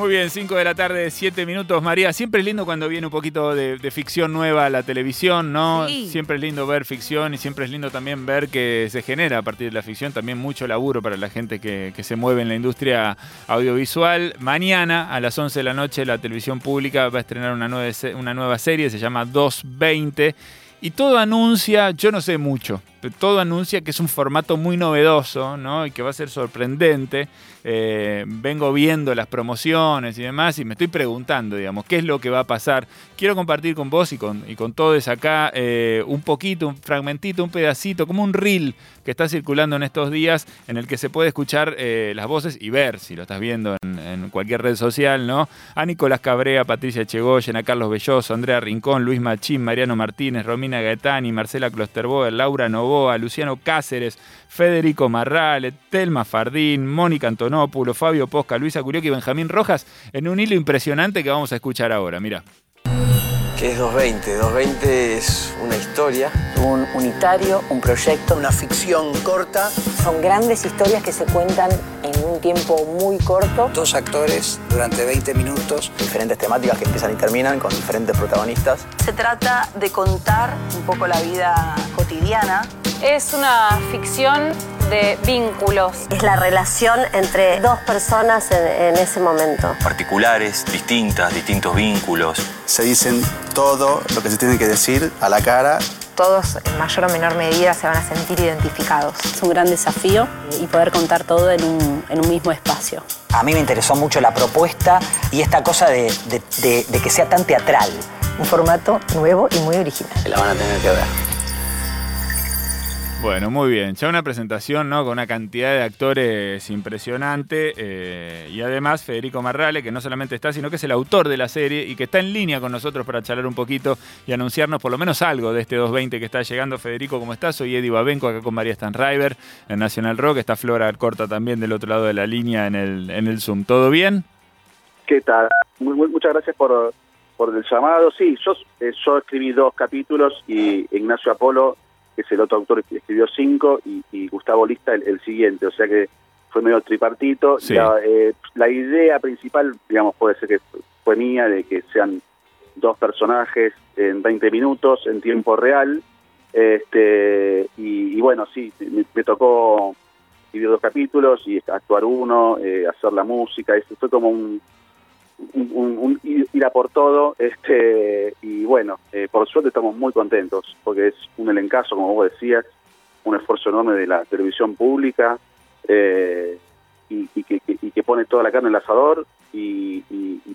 Muy bien, 5 de la tarde, 7 minutos. María, siempre es lindo cuando viene un poquito de, ficción nueva a la televisión, ¿no? Siempre es lindo ver ficción y siempre es lindo también ver que se genera a partir de la ficción también mucho laburo para la gente que, se mueve en la industria audiovisual. Mañana a las 11 de la noche la televisión pública va a estrenar una nueva, una nueva serie, se llama 220. Y todo anuncia, yo no sé mucho, todo anuncia que es un formato muy novedoso, ¿no? Y que va a ser sorprendente. Eh, vengo viendo las promociones y demás y me estoy preguntando, digamos, qué es lo que va a pasar. Quiero compartir con vos y con, y con todos acá eh, un poquito, un fragmentito, un pedacito, como un reel que está circulando en estos días en el que se puede escuchar eh, las voces y ver, si lo estás viendo en, cualquier red social, ¿no? A Nicolás Cabrea, Patricia Chegoyen, a Carlos Belloso, Andrea Rincón, Luis Machín, Mariano Martínez, Romina Gaetani, Marcela Klosterboer, Laura Novoa, Luciano Cáceres, Federico Marrale, Telma Fardín, Mónica Antonópulo, Fabio Posca, Luisa Curioque y Benjamín Rojas en un hilo impresionante que vamos a escuchar ahora. Mira. ¿Qué es 220? 220 es una historia. Un unitario, un proyecto. Una ficción corta. Son grandes historias que se cuentan en un tiempo muy corto. Dos actores durante 20 minutos. Diferentes temáticas que empiezan y terminan con diferentes protagonistas. Se trata de contar un poco la vida cotidiana es una ficción de vínculos. Es la relación entre dos personas en, ese momento. Particulares, distintas, distintos vínculos. Se dicen todo lo que se tiene que decir a la cara. Todos en mayor o menor medida se van a sentir identificados. Es un gran desafío y poder contar todo en un, mismo espacio. A mí me interesó mucho la propuesta y esta cosa de, de que sea tan teatral. Un formato nuevo y muy original. La van a tener que ver. Bueno, muy bien. Ya una presentación ¿no? con una cantidad de actores impresionante eh, y además Federico Marrale, que no solamente está, sino que es el autor de la serie y que está en línea con nosotros para charlar un poquito y anunciarnos por lo menos algo de este 220 que está llegando. Federico, ¿cómo estás? Soy Eddie Babenco, acá con María Stanriver en Nacional Rock. Está Flora Corta también del otro lado de la línea en el, en el Zoom. ¿Todo bien? ¿Qué tal? muchas gracias por, por el llamado. Sí, yo, eh, yo escribí dos capítulos y Ignacio Apolo que es el otro autor que escribió cinco, y, Gustavo Lista el, siguiente, o sea que fue medio tripartito. Eh, la, idea principal, digamos, puede ser que fue mía, de que sean dos personajes en 20 minutos, en tiempo real, este y, bueno, sí, me, tocó escribir dos capítulos y actuar uno, eh, hacer la música, eso fue como un un, ir a por todo, este y bueno, eh, por suerte estamos muy contentos, porque es un elencazo, como vos decías, un esfuerzo enorme de la televisión pública, eh, y, que, que, pone toda la carne en el asador, y,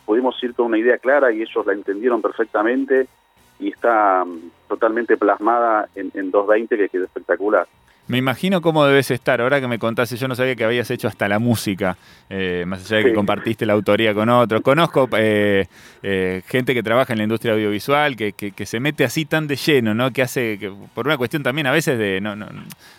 pudimos ir con una idea clara, y ellos la entendieron perfectamente, y está mm, totalmente plasmada en, en 220, que quedó espectacular. Me imagino cómo debes estar. Ahora que me contaste, yo no sabía que habías hecho hasta la música, eh, más allá de que compartiste la autoría con otros. Conozco eh, eh, gente que trabaja en la industria audiovisual, que, que, se mete así tan de lleno, ¿no? Que hace, que, por una cuestión también a veces de, no, no,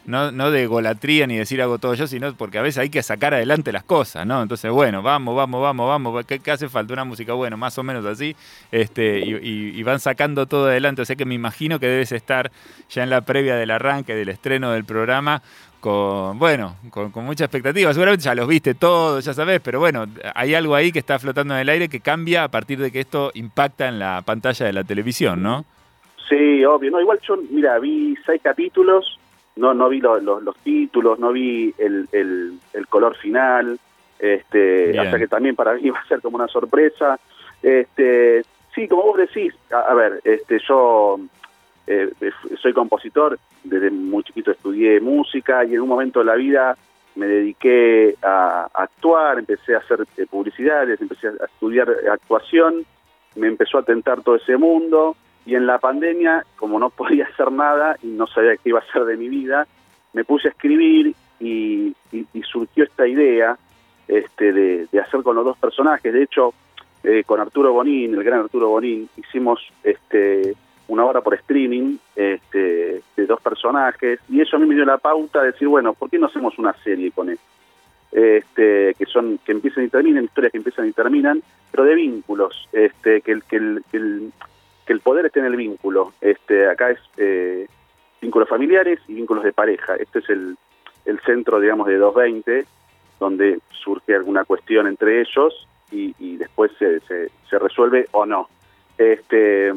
no, no de golatría ni decir hago todo yo, sino porque a veces hay que sacar adelante las cosas, ¿no? Entonces, bueno, vamos, vamos, vamos, vamos. ¿Qué, hace falta? Una música, bueno, más o menos así. este y, y van sacando todo adelante. O sea que me imagino que debes estar ya en la previa del arranque, del estreno del programa programa con, bueno, con, mucha expectativa. Seguramente ya los viste todos, ya sabes, pero bueno, hay algo ahí que está flotando en el aire que cambia a partir de que esto impacta en la pantalla de la televisión, ¿no? Sí, obvio. No, igual yo, mira, vi seis capítulos, no no vi los, los, títulos, no vi el, el, color final, este, hasta que también para mí va a ser como una sorpresa. Este, sí, como vos decís, a ver, este, yo eh, soy compositor, desde muy chiquito estudié música y en un momento de la vida me dediqué a, actuar, empecé a hacer eh, publicidades, empecé a estudiar actuación, me empezó a tentar todo ese mundo y en la pandemia, como no podía hacer nada y no sabía qué iba a hacer de mi vida, me puse a escribir y, surgió esta idea este, de, hacer con los dos personajes. De hecho, eh, con Arturo Bonín, el gran Arturo Bonín, hicimos este, una hora por streaming este, de dos personajes y eso a mí me dio la pauta de decir, bueno, ¿por qué no hacemos una serie con él? Este, que son que empiezan y terminan, historias que empiezan y terminan, pero de vínculos, este, que el, que el, que el, poder esté en el vínculo. Este, acá es eh, vínculos familiares y vínculos de pareja. Este es el, el centro, digamos, de 220, donde surge alguna cuestión entre ellos y, después se, se, resuelve o no. Este,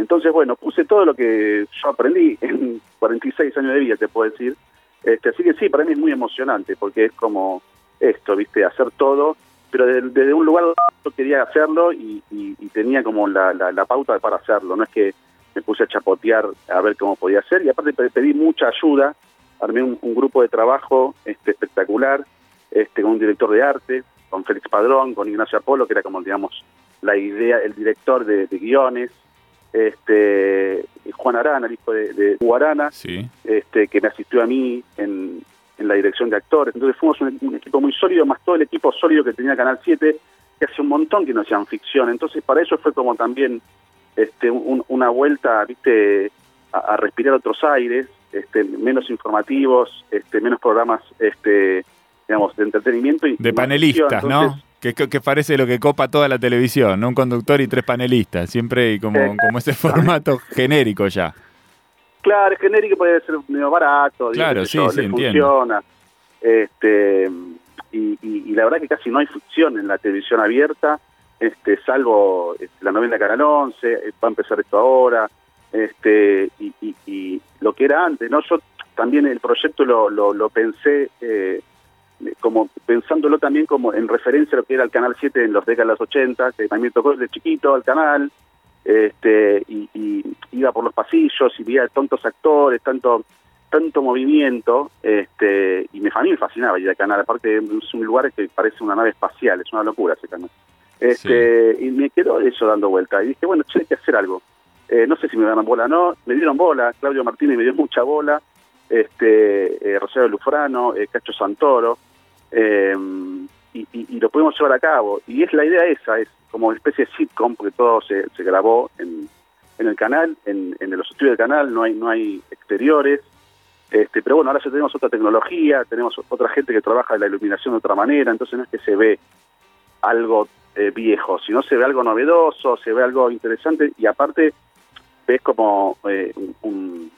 entonces, bueno, puse todo lo que yo aprendí en 46 años de vida, te puedo decir. Este, así que sí, para mí es muy emocionante, porque es como esto, ¿viste? Hacer todo, pero desde, un lugar yo quería hacerlo y, tenía como la, la, pauta para hacerlo, no es que me puse a chapotear a ver cómo podía hacer, y aparte pedí mucha ayuda, armé un, grupo de trabajo este, espectacular, este, con un director de arte, con Félix Padrón, con Ignacio Apolo, que era como, digamos, la idea, el director de, guiones, este, Juan Arana, el hijo de, de Guarana, este, que me asistió a mí en, en la dirección de actores. Entonces fuimos un, equipo muy sólido, más todo el equipo sólido que tenía Canal 7, que hace un montón que no hacían ficción. Entonces para eso fue como también este, una vuelta, viste, a, respirar otros aires, este, menos informativos, este, menos programas, este, digamos, de entretenimiento y de panelistas, ¿no? Que, que, parece lo que copa toda la televisión, ¿no? Un conductor y tres panelistas, siempre como, como ese formato genérico ya. Claro, es genérico puede ser medio barato, claro, sí, sí, funciona. Este, y, la verdad que casi no hay ficción en la televisión abierta, este, salvo este, la novela Canal 11, eh, va a empezar esto ahora, este, y, lo que era antes, ¿no? Yo también el proyecto lo, lo, pensé eh, como pensándolo también como en referencia a lo que era el Canal 7 en los décadas 80, que también tocó desde chiquito al canal, este, y, iba por los pasillos y veía tontos actores, tanto tanto movimiento, este, y mi a mí me fascinaba ir al canal, aparte es un lugar que parece una nave espacial, es una locura ese canal. Este, Y me quedó eso dando vuelta, y dije, bueno, hay que hacer algo. Eh, no sé si me dan bola o no, me dieron bola, Claudio Martínez me dio mucha bola, este, eh, Rosario Lufrano, eh, Cacho Santoro, eh, y, lo pudimos llevar a cabo. Y es la idea esa, es como una especie de sitcom, porque todo se, se grabó en, en el canal, en, en los estudios del canal, no hay, no hay exteriores. Este, pero bueno, ahora ya tenemos otra tecnología, tenemos otra gente que trabaja la iluminación de otra manera, entonces no es que se ve algo eh, viejo, sino se ve algo novedoso, se ve algo interesante y aparte ves como eh, un,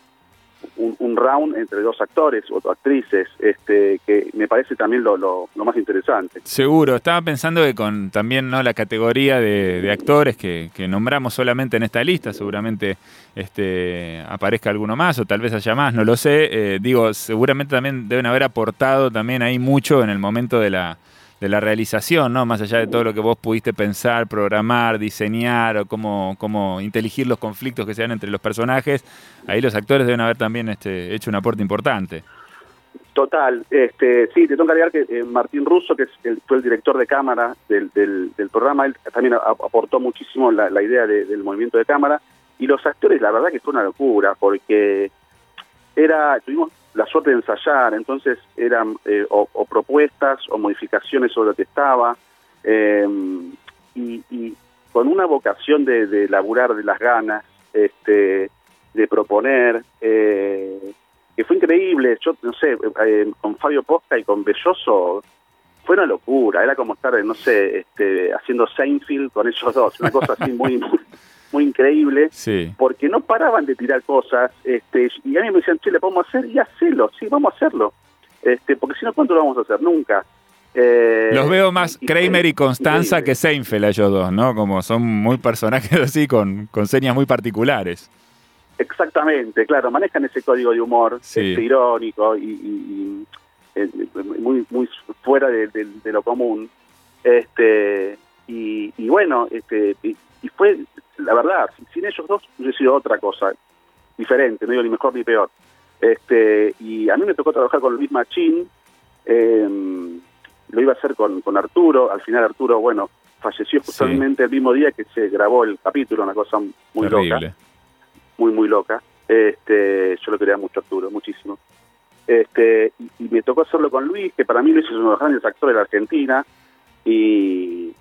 round entre dos actores o actrices, este, que me parece también lo, lo, más interesante. Seguro, estaba pensando que con también no la categoría de, actores que, nombramos solamente en esta lista, seguramente este, aparezca alguno más o tal vez haya más, no lo sé. Eh, digo, seguramente también deben haber aportado también ahí mucho en el momento de la de la realización, ¿no? Más allá de todo lo que vos pudiste pensar, programar, diseñar o cómo, cómo inteligir los conflictos que se dan entre los personajes, ahí los actores deben haber también este, hecho un aporte importante. Total, este, sí, te tengo que agregar que eh, Martín Russo, que es el, fue el director de cámara del, del, programa, él también aportó muchísimo la, idea del movimiento de cámara, y los actores, la verdad que fue una locura, porque era, tuvimos la suerte de ensayar, entonces eran eh, o, propuestas o modificaciones sobre lo que estaba, em, y, con una vocación de, de, laburar de las ganas, este, de proponer, eh, que fue increíble, yo no sé, eh, con Fabio Posca y con Belloso fue una locura, era como estar, no sé, este, haciendo Seinfeld con ellos dos, una cosa así muy increíble, porque no paraban de tirar cosas, este, y a mí me decían, che, le podemos hacer, y hacelo, sí, vamos a hacerlo, este, porque si no, ¿cuánto lo vamos a hacer? Nunca. Eh, Los veo más Kramer y Constanza que Seinfeld ellos dos, ¿no? Como son muy personajes así, con, con señas muy particulares. Exactamente, claro, manejan ese código de humor este, irónico y, eh, muy muy fuera de, lo común. Este y, bueno, este y, fue la verdad, sin ellos dos hubiese sido otra cosa, diferente, no digo ni mejor ni peor. Este, y a mí me tocó trabajar con Luis Machín, em, lo iba a hacer con, con Arturo, al final Arturo, bueno, falleció justamente el mismo día que se grabó el capítulo, una cosa muy loca, muy, muy loca. Este, yo lo quería mucho Arturo, muchísimo. Este, y, me tocó hacerlo con Luis, que para mí Luis es uno de los grandes actores de la Argentina, y, y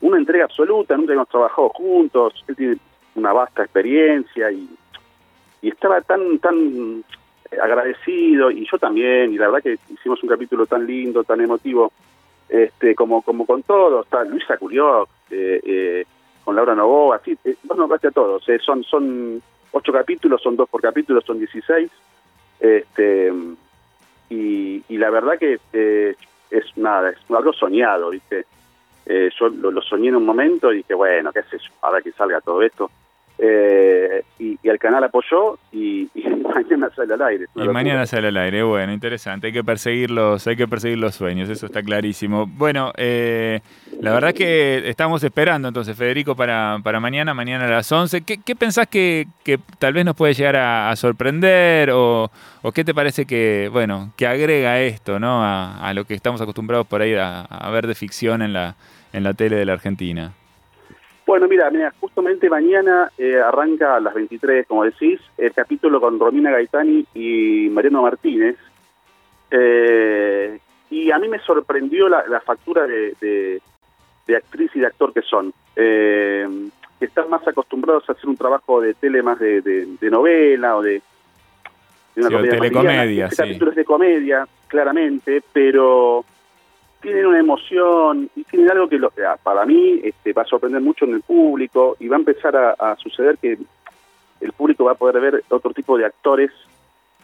una entrega absoluta, nunca hemos trabajado juntos, él tiene una vasta experiencia y, y estaba tan, tan agradecido y yo también, y la verdad que hicimos un capítulo tan lindo, tan emotivo, este, como, como con todos, está Luisa Curió, eh, eh, con Laura Novoa, así, eh, a todos, eh, son, son ocho capítulos, son dos por capítulo, son 16, este, y, y la verdad que es nada, es algo soñado, ¿viste? Eh, yo lo, soñé en un momento y dije, bueno, qué sé yo, ahora que salga todo esto. Eh, y, el canal apoyó y, mañana sale al aire. Y mañana sale al aire, bueno, interesante. Hay que perseguirlos, hay que perseguir los sueños, eso está clarísimo. Bueno, eh, la verdad que estamos esperando entonces, Federico, para, para mañana, mañana a las 11. ¿Qué, qué pensás que, que, tal vez nos puede llegar a, sorprender o, o, qué te parece que, bueno, que agrega esto, ¿no? A, a lo que estamos acostumbrados por ahí a, a ver de ficción en la, en la tele de la Argentina. Bueno, mira, mira justamente mañana eh, arranca a las 23, como decís, el capítulo con Romina Gaetani y Mariano Martínez. Eh, y a mí me sorprendió la, factura de, actriz y de actor que son. Eh, que están más acostumbrados a hacer un trabajo de tele más de, novela o de, una comedia. Telecomedia, este capítulo es de comedia, claramente, pero tienen una emoción y tienen algo que lo, para mí este, va a sorprender mucho en el público y va a empezar a, suceder que el público va a poder ver otro tipo de actores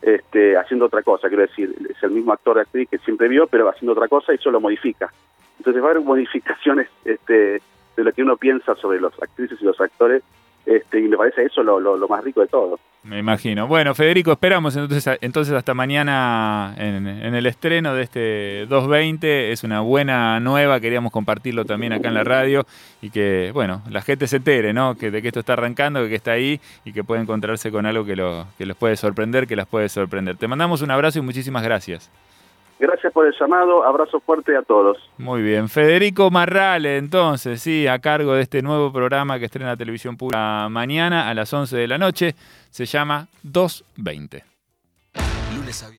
este, haciendo otra cosa. Quiero decir, es el mismo actor de actriz que siempre vio, pero haciendo otra cosa y eso lo modifica. Entonces va a haber modificaciones este, de lo que uno piensa sobre los actrices y los actores este, y me parece eso lo, más rico de todo. Me imagino. Bueno, Federico, esperamos entonces, entonces hasta mañana en, el estreno de este 220. Es una buena nueva, queríamos compartirlo también acá en la radio y que, bueno, la gente se entere, ¿no? Que, de que esto está arrancando, que está ahí y que puede encontrarse con algo que, lo, que los puede sorprender, que las puede sorprender. Te mandamos un abrazo y muchísimas gracias. Gracias por el llamado, abrazo fuerte a todos. Muy bien, Federico Marrale, entonces, sí, a cargo de este nuevo programa que estrena Televisión Pública mañana a las 11 de la noche, se llama 220. Lunes